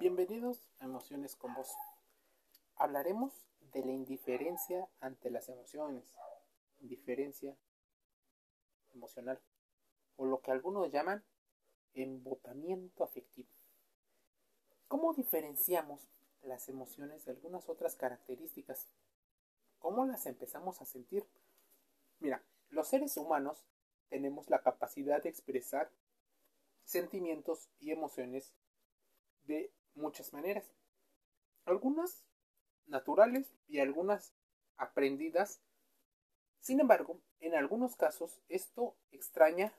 Bienvenidos a Emociones con Vos. Hablaremos de la indiferencia ante las emociones, indiferencia emocional, o lo que algunos llaman embotamiento afectivo. ¿Cómo diferenciamos las emociones de algunas otras características? ¿Cómo las empezamos a sentir? Mira, los seres humanos tenemos la capacidad de expresar sentimientos y emociones de muchas maneras. Algunas naturales y algunas aprendidas. Sin embargo, en algunos casos esto extraña,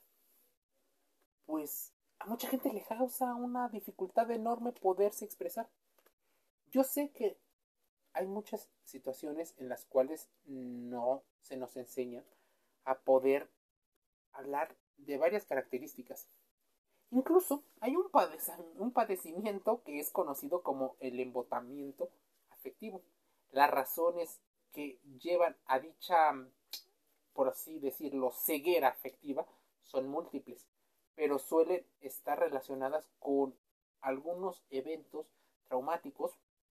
pues a mucha gente le causa una dificultad enorme poderse expresar. Yo sé que hay muchas situaciones en las cuales no se nos enseña a poder hablar de varias características. Incluso hay un, padecimiento que es conocido como el embotamiento afectivo. Las razones que llevan a dicha, por así decirlo, ceguera afectiva son múltiples, pero suelen estar relacionadas con algunos eventos traumáticos,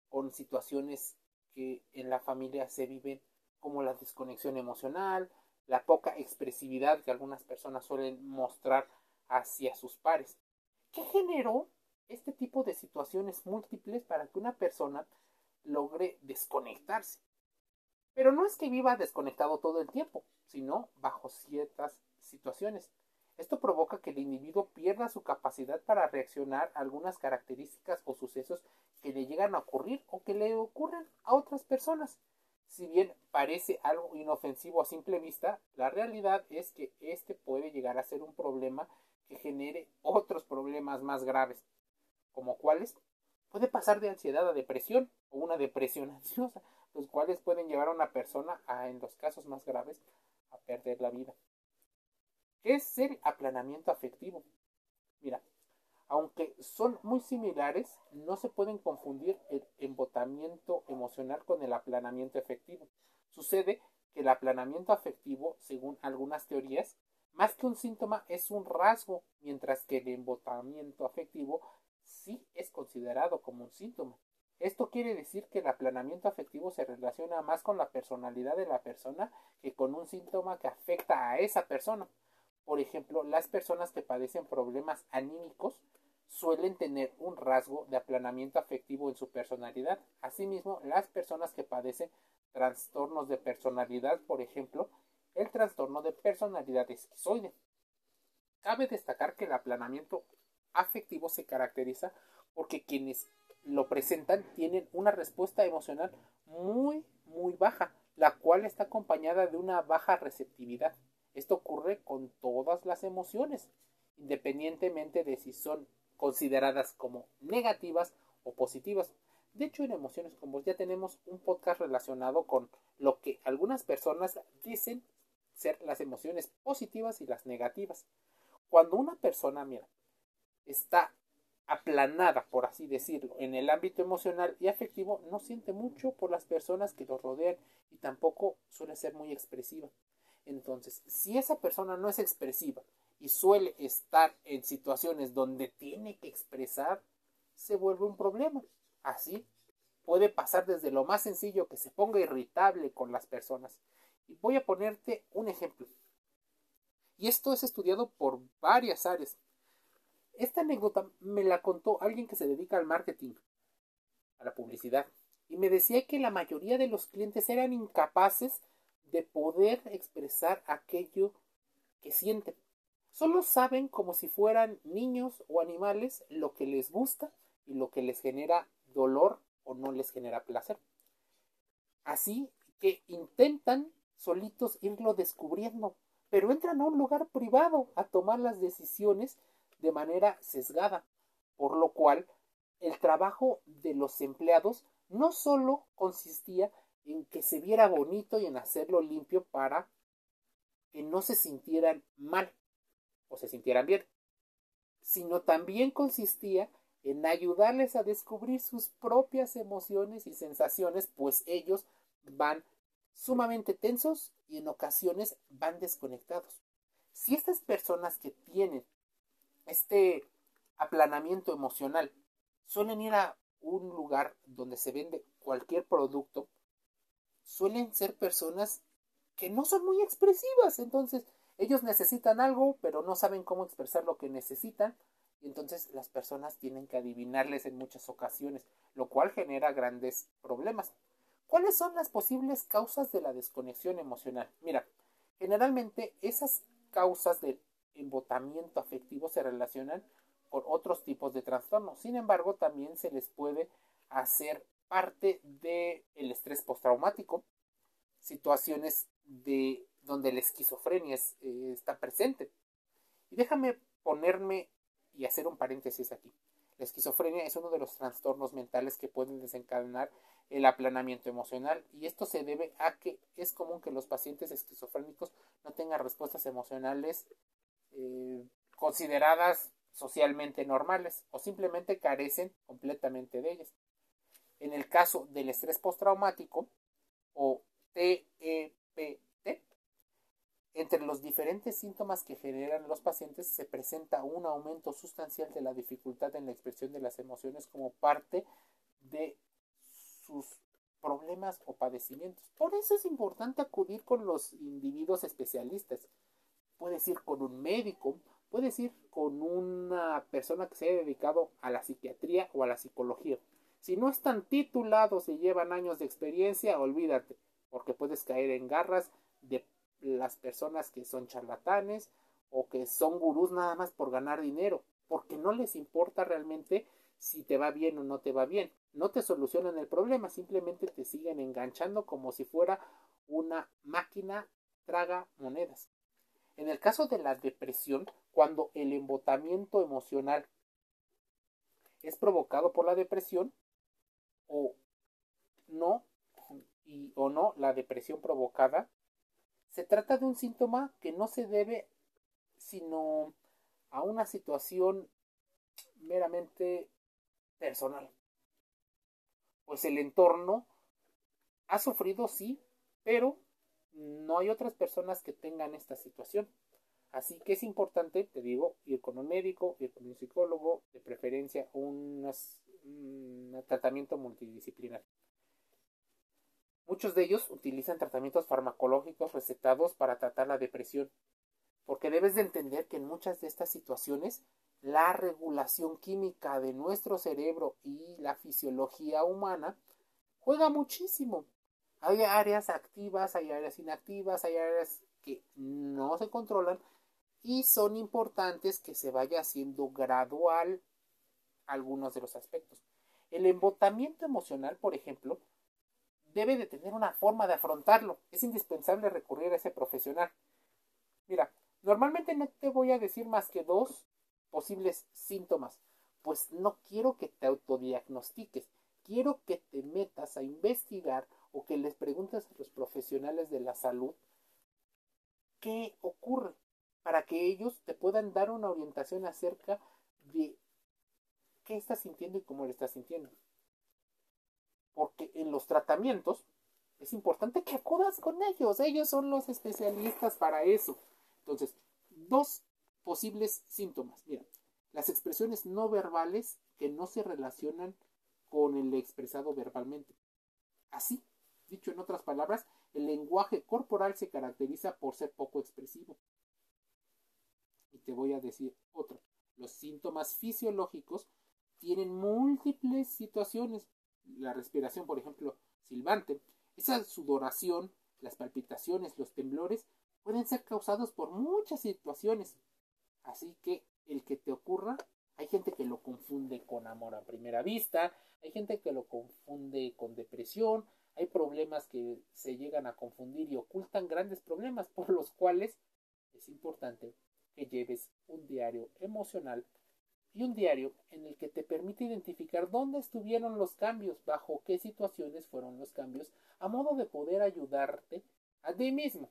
con situaciones que en la familia se viven como la desconexión emocional, la poca expresividad que algunas personas suelen mostrar hacia sus pares. ¿Qué generó este tipo de situaciones múltiples para que una persona logre desconectarse? Pero no es que viva desconectado todo el tiempo, sino bajo ciertas situaciones. Esto provoca que el individuo pierda su capacidad para reaccionar a algunas características o sucesos que le llegan a ocurrir o que le ocurren a otras personas. Si bien parece algo inofensivo a simple vista, la realidad es que este puede llegar a ser un problema que genere otros problemas más graves, como cuáles puede pasar de ansiedad a depresión o una depresión ansiosa, los cuales pueden llevar a una persona a, en los casos más graves, a perder la vida. ¿Qué es el aplanamiento afectivo? Mira, aunque son muy similares, no se pueden confundir el embotamiento emocional con el aplanamiento afectivo. Sucede que el aplanamiento afectivo, según algunas teorías, más que un síntoma es un rasgo, mientras que el embotamiento afectivo sí es considerado como un síntoma. Esto quiere decir que el aplanamiento afectivo se relaciona más con la personalidad de la persona que con un síntoma que afecta a esa persona. Por ejemplo, las personas que padecen problemas anímicos suelen tener un rasgo de aplanamiento afectivo en su personalidad. Asimismo, las personas que padecen trastornos de personalidad, por ejemplo, el trastorno de personalidad esquizoide. Cabe destacar que el aplanamiento afectivo se caracteriza porque quienes lo presentan tienen una respuesta emocional muy, muy baja, la cual está acompañada de una baja receptividad. Esto ocurre con todas las emociones, independientemente de si son consideradas como negativas o positivas. De hecho, en Emociones con Vos ya tenemos un podcast relacionado con lo que algunas personas dicen ser las emociones positivas y las negativas. Cuando una persona, mira, está aplanada, por así decirlo, en el ámbito emocional y afectivo, no siente mucho por las personas que lo rodean y tampoco suele ser muy expresiva. Entonces, si esa persona no es expresiva y suele estar en situaciones donde tiene que expresar, se vuelve un problema. Así puede pasar desde lo más sencillo que se ponga irritable con las personas voy a ponerte un ejemplo. Y esto es estudiado por varias áreas. Esta anécdota me la contó alguien que se dedica al marketing, a la publicidad, y me decía que la mayoría de los clientes eran incapaces de poder expresar aquello que sienten. Solo saben como si fueran niños o animales lo que les gusta y lo que les genera dolor o no les genera placer. Así que intentan solitos irlo descubriendo, pero entran a un lugar privado a tomar las decisiones de manera sesgada, por lo cual el trabajo de los empleados no solo consistía en que se viera bonito y en hacerlo limpio para que no se sintieran mal o se sintieran bien, sino también consistía en ayudarles a descubrir sus propias emociones y sensaciones, pues ellos van sumamente tensos y en ocasiones van desconectados. Si estas personas que tienen este aplanamiento emocional suelen ir a un lugar donde se vende cualquier producto, suelen ser personas que no son muy expresivas. Entonces, ellos necesitan algo, pero no saben cómo expresar lo que necesitan. Y entonces las personas tienen que adivinarles en muchas ocasiones, lo cual genera grandes problemas. ¿Cuáles son las posibles causas de la desconexión emocional? Mira, generalmente esas causas del embotamiento afectivo se relacionan con otros tipos de trastornos. Sin embargo, también se les puede hacer parte del estrés postraumático, situaciones de donde la esquizofrenia eh, está presente. Y déjame ponerme y hacer un paréntesis aquí. La esquizofrenia es uno de los trastornos mentales que pueden desencadenar el aplanamiento emocional y esto se debe a que es común que los pacientes esquizofrénicos no tengan respuestas emocionales eh, consideradas socialmente normales o simplemente carecen completamente de ellas. En el caso del estrés postraumático o TEPT, entre los diferentes síntomas que generan los pacientes se presenta un aumento sustancial de la dificultad en la expresión de las emociones como parte de sus problemas o padecimientos. Por eso es importante acudir con los individuos especialistas. Puedes ir con un médico, puedes ir con una persona que se haya dedicado a la psiquiatría o a la psicología. Si no están titulados y llevan años de experiencia, olvídate, porque puedes caer en garras de las personas que son charlatanes o que son gurús nada más por ganar dinero, porque no les importa realmente si te va bien o no te va bien. No te solucionan el problema, simplemente te siguen enganchando como si fuera una máquina traga monedas. En el caso de la depresión, cuando el embotamiento emocional es provocado por la depresión o no y o no la depresión provocada se trata de un síntoma que no se debe sino a una situación meramente personal. Pues el entorno ha sufrido, sí, pero no hay otras personas que tengan esta situación. Así que es importante, te digo, ir con un médico, ir con un psicólogo, de preferencia un tratamiento multidisciplinar. Muchos de ellos utilizan tratamientos farmacológicos recetados para tratar la depresión, porque debes de entender que en muchas de estas situaciones la regulación química de nuestro cerebro y la fisiología humana juega muchísimo. Hay áreas activas, hay áreas inactivas, hay áreas que no se controlan y son importantes que se vaya haciendo gradual algunos de los aspectos. El embotamiento emocional, por ejemplo, debe de tener una forma de afrontarlo. Es indispensable recurrir a ese profesional. Mira, normalmente no te voy a decir más que dos posibles síntomas, pues no quiero que te autodiagnostiques, quiero que te metas a investigar o que les preguntes a los profesionales de la salud qué ocurre para que ellos te puedan dar una orientación acerca de qué estás sintiendo y cómo lo estás sintiendo porque en los tratamientos es importante que acudas con ellos, ellos son los especialistas para eso. Entonces, dos posibles síntomas. Mira, las expresiones no verbales que no se relacionan con el expresado verbalmente. Así, dicho en otras palabras, el lenguaje corporal se caracteriza por ser poco expresivo. Y te voy a decir otro. Los síntomas fisiológicos tienen múltiples situaciones, la respiración, por ejemplo, silbante, esa sudoración, las palpitaciones, los temblores, pueden ser causados por muchas situaciones. Así que el que te ocurra, hay gente que lo confunde con amor a primera vista, hay gente que lo confunde con depresión, hay problemas que se llegan a confundir y ocultan grandes problemas por los cuales es importante que lleves un diario emocional y un diario en el que te permite identificar dónde estuvieron los cambios, bajo qué situaciones fueron los cambios, a modo de poder ayudarte a ti mismo.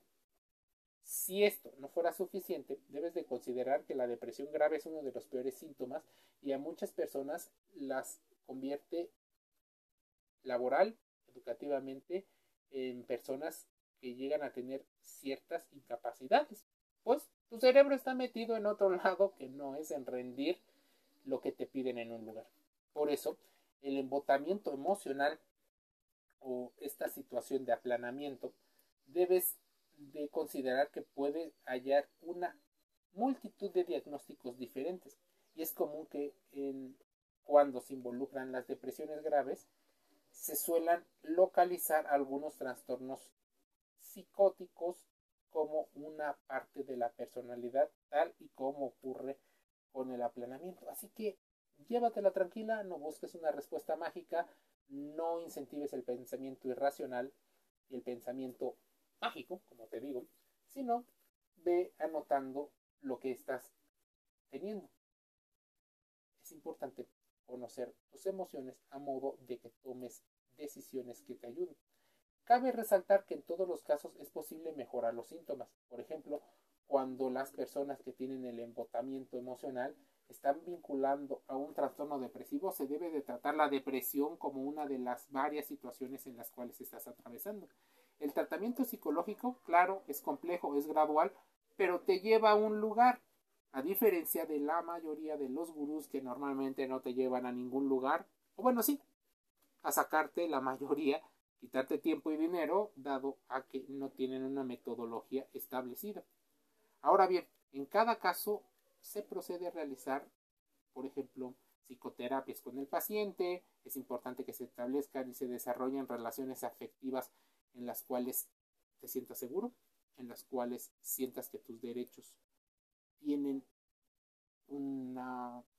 Si esto no fuera suficiente, debes de considerar que la depresión grave es uno de los peores síntomas y a muchas personas las convierte laboral, educativamente, en personas que llegan a tener ciertas incapacidades. Pues tu cerebro está metido en otro lado que no es en rendir lo que te piden en un lugar. Por eso, el embotamiento emocional o esta situación de aplanamiento, debes de considerar que puede hallar una multitud de diagnósticos diferentes. Y es común que en, cuando se involucran las depresiones graves, se suelen localizar algunos trastornos psicóticos como una parte de la personalidad, tal y como ocurre con el aplanamiento. Así que llévatela tranquila, no busques una respuesta mágica, no incentives el pensamiento irracional y el pensamiento mágico, como te digo, sino ve anotando lo que estás teniendo. Es importante conocer tus emociones a modo de que tomes decisiones que te ayuden. Cabe resaltar que en todos los casos es posible mejorar los síntomas. Por ejemplo, cuando las personas que tienen el embotamiento emocional están vinculando a un trastorno depresivo, se debe de tratar la depresión como una de las varias situaciones en las cuales estás atravesando. El tratamiento psicológico, claro, es complejo, es gradual, pero te lleva a un lugar, a diferencia de la mayoría de los gurús que normalmente no te llevan a ningún lugar, o bueno, sí, a sacarte la mayoría, quitarte tiempo y dinero, dado a que no tienen una metodología establecida. Ahora bien, en cada caso se procede a realizar, por ejemplo, psicoterapias con el paciente, es importante que se establezcan y se desarrollen relaciones afectivas en las cuales te sientas seguro, en las cuales sientas que tus derechos tienen un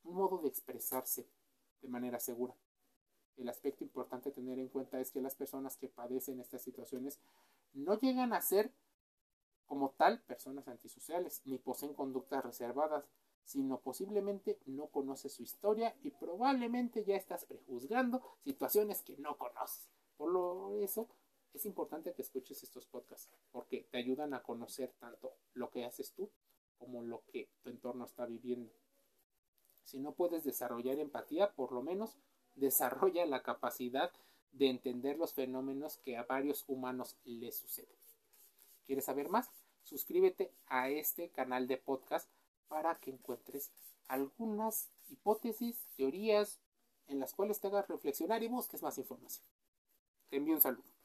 modo de expresarse de manera segura. El aspecto importante a tener en cuenta es que las personas que padecen estas situaciones no llegan a ser como tal personas antisociales ni poseen conductas reservadas, sino posiblemente no conoces su historia y probablemente ya estás prejuzgando situaciones que no conoces. Por lo eso es importante que escuches estos podcasts porque te ayudan a conocer tanto lo que haces tú como lo que tu entorno está viviendo. Si no puedes desarrollar empatía, por lo menos desarrolla la capacidad de entender los fenómenos que a varios humanos les suceden. ¿Quieres saber más? Suscríbete a este canal de podcast para que encuentres algunas hipótesis, teorías en las cuales te hagas reflexionar y busques más información. Te envío un saludo.